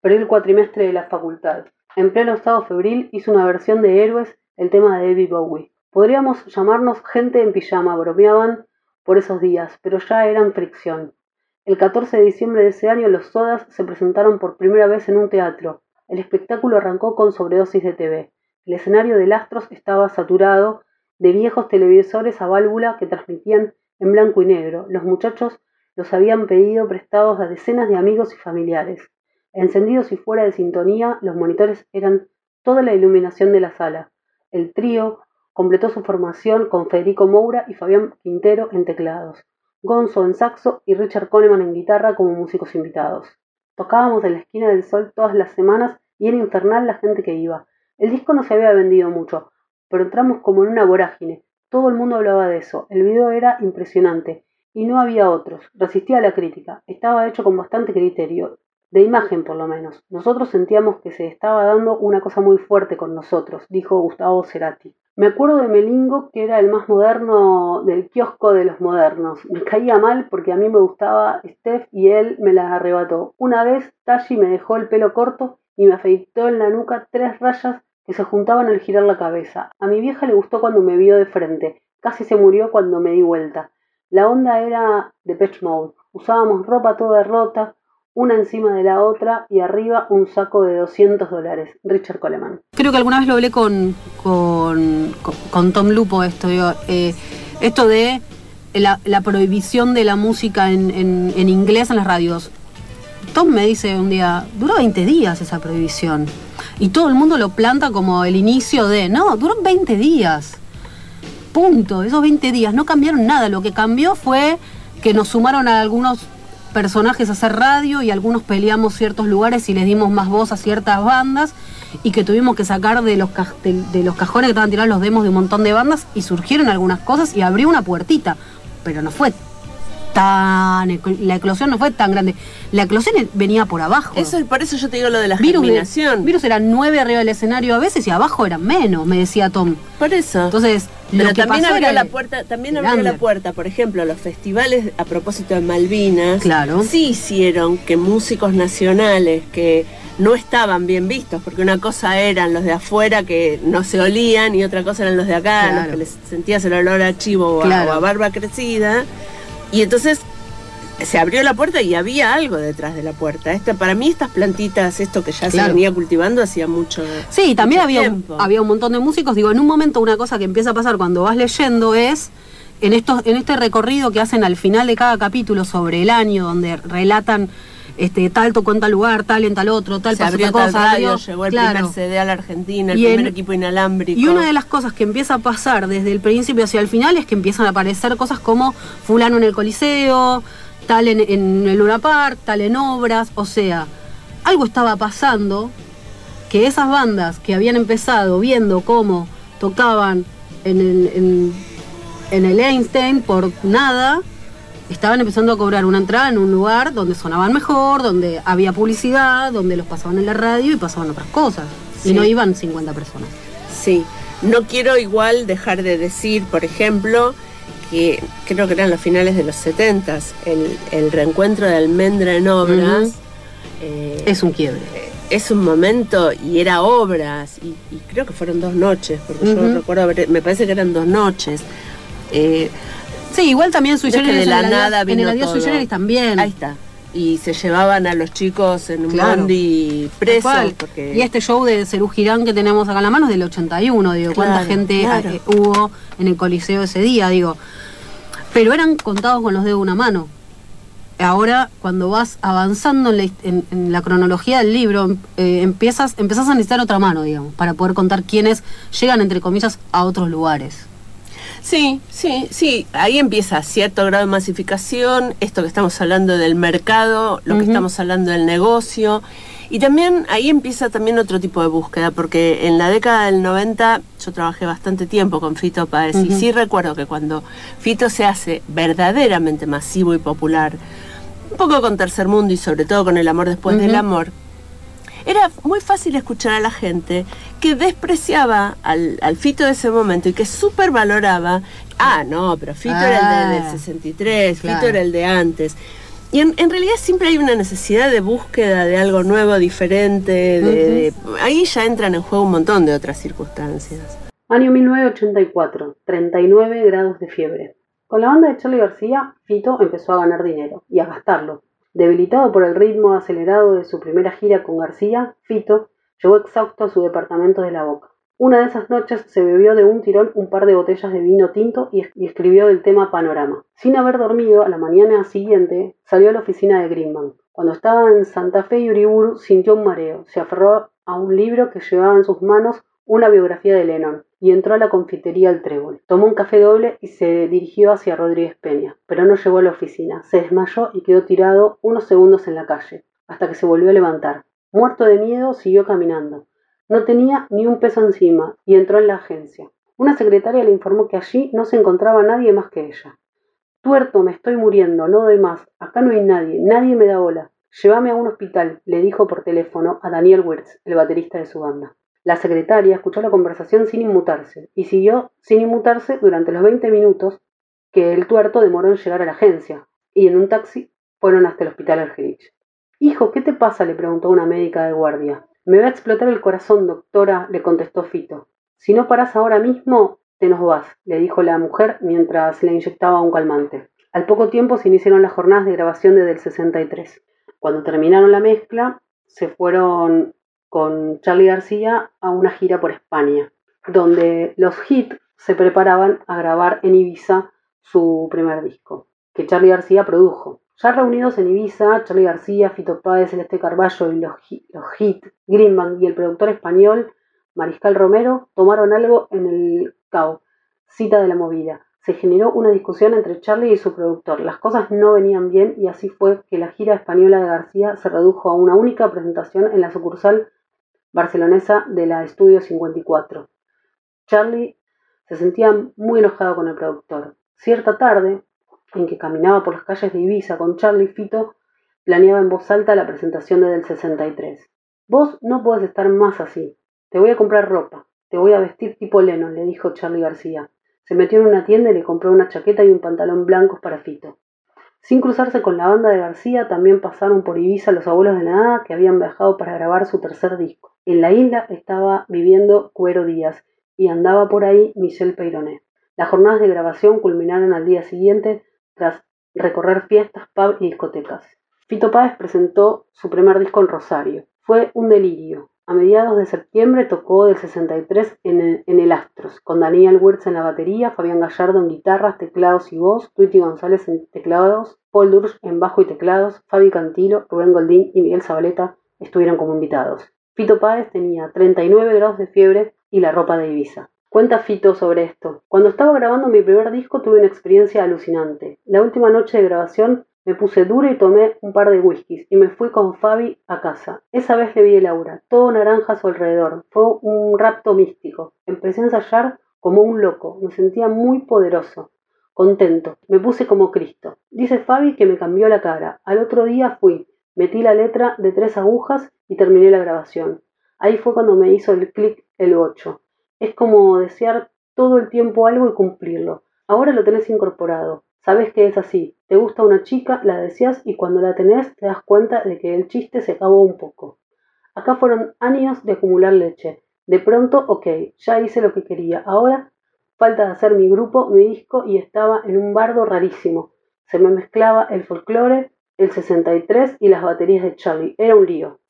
Speaker 1: Perdió el cuatrimestre de la facultad. En pleno estado febril hizo una versión de Héroes, el tema de David Bowie. Podríamos llamarnos gente en pijama, bromeaban por esos días, pero ya eran fricción. El 14 de diciembre de ese año los Sodas se presentaron por primera vez en un teatro. El espectáculo arrancó con sobredosis de TV. El escenario de Lastros estaba saturado de viejos televisores a válvula que transmitían en blanco y negro. Los muchachos los habían pedido prestados a decenas de amigos y familiares. Encendidos y fuera de sintonía, los monitores eran toda la iluminación de la sala. El trío completó su formación con Federico Moura y Fabián Quintero en teclados, Gonzo en saxo y Richard Coleman en guitarra como músicos invitados. Tocábamos en la esquina del sol todas las semanas y era infernal la gente que iba. El disco no se había vendido mucho, pero entramos como en una vorágine. Todo el mundo hablaba de eso. El video era impresionante. Y no había otros. Resistía a la crítica. Estaba hecho con bastante criterio. De imagen, por lo menos. Nosotros sentíamos que se estaba dando una cosa muy fuerte con nosotros, dijo Gustavo Cerati. Me acuerdo de Melingo, que era el más moderno del kiosco de los modernos. Me caía mal porque a mí me gustaba Steph y él me la arrebató. Una vez Tashi me dejó el pelo corto y me afeitó en la nuca tres rayas que se juntaban al girar la cabeza. A mi vieja le gustó cuando me vio de frente, casi se murió cuando me di vuelta. La onda era de Patch Mode. Usábamos ropa toda rota, una encima de la otra y arriba un saco de 200 dólares. Richard Coleman.
Speaker 2: Creo que alguna vez lo hablé con, con, con Tom Lupo esto, eh, esto de la, prohibición de la música en, en inglés en las radios. Tom me dice un día, duró 20 días esa prohibición. Y todo el mundo lo planta como el inicio de, no, duró 20 días. Punto, esos 20 días no cambiaron nada. Lo que cambió fue que nos sumaron a algunos personajes a hacer radio y algunos peleamos ciertos lugares y les dimos más voz a ciertas bandas
Speaker 1: y que tuvimos que sacar de los, de los cajones que estaban tirados los demos de un montón de bandas y surgieron algunas cosas y abrió una puertita, pero no fue tan. La eclosión no fue tan grande. La eclosión venía por abajo.
Speaker 2: Eso, por eso yo te digo lo de la virus germinación.
Speaker 1: virus eran nueve arriba del escenario a veces y abajo eran menos, me decía Tom.
Speaker 2: Por eso.
Speaker 1: Entonces,
Speaker 2: pero también abrió la puerta, también abrió la puerta, por ejemplo, los festivales a propósito de Malvinas,
Speaker 1: claro.
Speaker 2: sí hicieron que músicos nacionales que no estaban bien vistos, porque una cosa eran los de afuera que no se olían y otra cosa eran los de acá, los que les sentías el olor a chivo o a barba crecida y entonces se abrió la puerta y había algo detrás de la puerta. Esta, para mí estas plantitas, esto que ya se venía cultivando hacía mucho
Speaker 1: Sí, también había, un, había un montón de músicos. Digo, en un momento una cosa que empieza a pasar cuando vas leyendo es en, estos, en este recorrido que hacen al final de cada capítulo sobre el año, donde relatan este, tal tocó en tal lugar, tal en tal otro, tal
Speaker 2: Se abrió tal cosa, radio, llegó el primer CD a la Argentina, el primer equipo inalámbrico.
Speaker 1: Y una de las cosas que empieza a pasar desde el principio hacia el final es que empiezan a aparecer cosas como fulano en el Coliseo, tal en, el Luna Park, tal en obras, o sea, algo estaba pasando que esas bandas que habían empezado viendo cómo tocaban en el, en, en el Einstein por nada, estaban empezando a cobrar una entrada en un lugar donde sonaban mejor, donde había publicidad, donde los pasaban en la radio y pasaban otras cosas. Y no iban 50 personas.
Speaker 2: Sí, no quiero igual dejar de decir, por ejemplo, que creo que eran los finales de los 70 el, el reencuentro de Almendra en obras.
Speaker 1: Eh, es un quiebre.
Speaker 2: Es un momento y era obras, y, creo que fueron dos noches, porque yo recuerdo, me parece que eran dos noches.
Speaker 1: Eh, Sí, igual también Sui
Speaker 2: de la nada
Speaker 1: En el adiós Sui también.
Speaker 2: Ahí está. Y se llevaban a los chicos en un claro. bondi presos. Porque...
Speaker 1: Y este show de Cerú Girán que tenemos acá en la mano es del 81, digo, cuánta gente eh, hubo en el Coliseo ese día, digo. Pero eran contados con los dedos de una mano. Ahora, cuando vas avanzando en la, cronología del libro, eh, empiezas, empiezas a necesitar otra mano, digamos, para poder contar quiénes llegan, entre comillas, a otros lugares.
Speaker 2: Sí, sí, sí. Ahí empieza cierto grado de masificación, esto que estamos hablando del mercado, lo que estamos hablando del negocio. Y también ahí empieza también otro tipo de búsqueda, porque en la década del 90 yo trabajé bastante tiempo con Fito Páez y sí recuerdo que cuando Fito se hace verdaderamente masivo y popular, un poco con Tercer Mundo y sobre todo con El Amor Después del Amor, era muy fácil escuchar a la gente que despreciaba al, Fito de ese momento y que súper valoraba, ah, no, pero Fito era el del 63, ah, Fito era el de antes. Y en, realidad siempre hay una necesidad de búsqueda de algo nuevo, diferente. ahí ya entran en juego un montón de otras circunstancias.
Speaker 1: Año 1984, 39 grados de fiebre. Con la banda de Charlie García, Fito empezó a ganar dinero y a gastarlo. Debilitado por el ritmo acelerado de su primera gira con García, Fito llegó exhausto a su departamento de la Boca. Una de esas noches se bebió de un tirón un par de botellas de vino tinto y, escribió el tema Panorama. Sin haber dormido, a la mañana siguiente salió a la oficina de Greenbank. Cuando estaba en Santa Fe y Uriburu sintió un mareo. Se aferró a un libro que llevaba en sus manos una biografía de Lennon y entró a la confitería El Trébol. Tomó un café doble y se dirigió hacia Rodríguez Peña, pero no llegó a la oficina. Se desmayó y quedó tirado unos segundos en la calle, hasta que se volvió a levantar. Muerto de miedo, siguió caminando. No tenía ni un peso encima y entró en la agencia. Una secretaria le informó que allí no se encontraba nadie más que ella. Tuerto, me estoy muriendo, no doy más. Acá no hay nadie, nadie me da bola. Llévame a un hospital, le dijo por teléfono a Daniel Wirtz, el baterista de su banda. La secretaria escuchó la conversación sin inmutarse y siguió sin inmutarse durante los 20 minutos que el tuerto demoró en llegar a la agencia, y en un taxi fueron hasta el hospital Argerich. Hijo, ¿qué te pasa? le preguntó una médica de guardia. Me va a explotar el corazón, doctora, le contestó Fito. Si no paras ahora mismo, te nos vas, le dijo la mujer mientras le inyectaba un calmante. Al poco tiempo se iniciaron las jornadas de grabación desde el 63. Cuando terminaron la mezcla, se fueron con Charlie García a una gira por España, donde los hits se preparaban a grabar en Ibiza su primer disco, que Charlie García produjo. Ya reunidos en Ibiza, Charlie García, Fito Páez, Celeste Carballo y los, los hits, Greenbank y el productor español Mariscal Romero tomaron algo en el CAO, cita de la movida, se generó una discusión entre Charlie y su productor. Las cosas no venían bien y así fue que la gira española de García se redujo a una única presentación en la sucursal barcelonesa de la Estudio 54. Charlie se sentía muy enojado con el productor. Cierta tarde, en que caminaba por las calles de Ibiza con Charlie, Fito planeaba en voz alta la presentación de Del 63. Vos no podés estar más así. Te voy a comprar ropa. Te voy a vestir tipo Lennon, le dijo Charlie García. Se metió en una tienda y le compró una chaqueta y un pantalón blancos para Fito. Sin cruzarse con la banda de García, también pasaron por Ibiza los abuelos de nada que habían viajado para grabar su tercer disco. En la isla estaba viviendo Cuero Díaz y andaba por ahí Michel Peyronet. Las jornadas de grabación culminaron al día siguiente tras recorrer fiestas, pubs y discotecas. Fito Páez presentó su primer disco en Rosario. Fue un delirio. A mediados de septiembre tocó del 63 en el, en el Astros, con Daniel Wirtz en la batería, Fabián Gallardo en guitarras, teclados y voz, Tweety González en teclados, Paul Dursch en bajo y teclados, Fabi Cantilo, Rubén Goldín y Miguel Zabaleta estuvieron como invitados. Fito Páez tenía 39 grados de fiebre y la ropa de Ibiza. Cuenta Fito sobre esto. Cuando estaba grabando mi primer disco tuve una experiencia alucinante. La última noche de grabación me puse dura y tomé un par de whiskies y me fui con Fabi a casa. Esa vez le vi el aura, todo naranja a su alrededor. Fue un rapto místico. Empecé a ensayar como un loco. Me sentía muy poderoso. Contento. Me puse como Cristo. Dice Fabi que me cambió la cara. Al otro día fui. Metí la letra de tres agujas y terminé la grabación. Ahí fue cuando me hizo el clic el 8. Es como desear todo el tiempo algo y cumplirlo. Ahora lo tenés incorporado. Sabes que es así. Te gusta una chica, la deseas y cuando la tenés te das cuenta de que el chiste se acabó un poco. Acá fueron años de acumular leche. De pronto, ok, ya hice lo que quería. Ahora falta de hacer mi grupo, mi disco y estaba en un bardo rarísimo. Se me mezclaba el folclore, el 63 y las baterías de Charlie. Era un lío.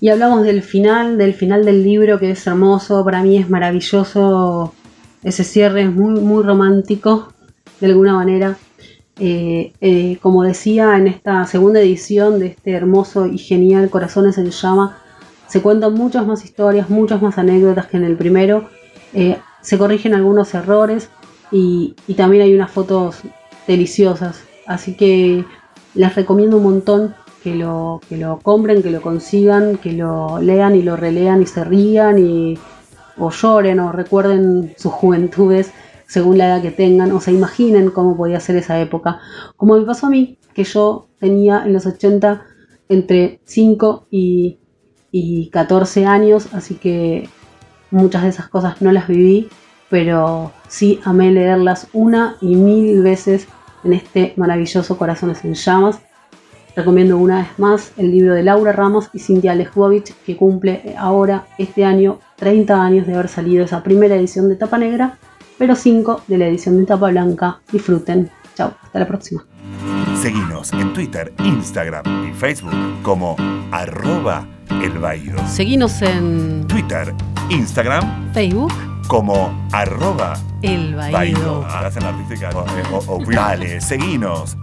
Speaker 1: Y hablamos del final, del final del libro que es hermoso, para mí es maravilloso, ese cierre es muy, muy romántico de alguna manera. Eh, eh, como decía en esta segunda edición de este hermoso y genial Corazones en Llama, se cuentan muchas más historias, muchas más anécdotas que en el primero. Eh, se corrigen algunos errores y, y también hay unas fotos deliciosas. Así que les recomiendo un montón que lo, que lo compren, que lo consigan, que lo lean y lo relean y se rían y, o lloren o recuerden sus juventudes según la edad que tengan o se imaginen cómo podía ser esa época. Como me pasó a mí, que yo tenía en los 80 entre 5 y, y 14 años, así que muchas de esas cosas no las viví, pero sí amé leerlas una y mil veces en este maravilloso Corazones en Llamas. Recomiendo una vez más el libro de Laura Ramos y Cintia Lejovich, que cumple ahora, este año, 30 años de haber salido esa primera edición de tapa negra, pero 5 de la edición de tapa blanca. Disfruten. Chao, hasta la próxima.
Speaker 3: Seguinos en Twitter, Instagram y Facebook como arroba el
Speaker 1: Seguinos en
Speaker 3: Twitter, Instagram,
Speaker 1: Facebook
Speaker 3: como arroba
Speaker 1: el
Speaker 3: Hacen artística. Dale, seguinos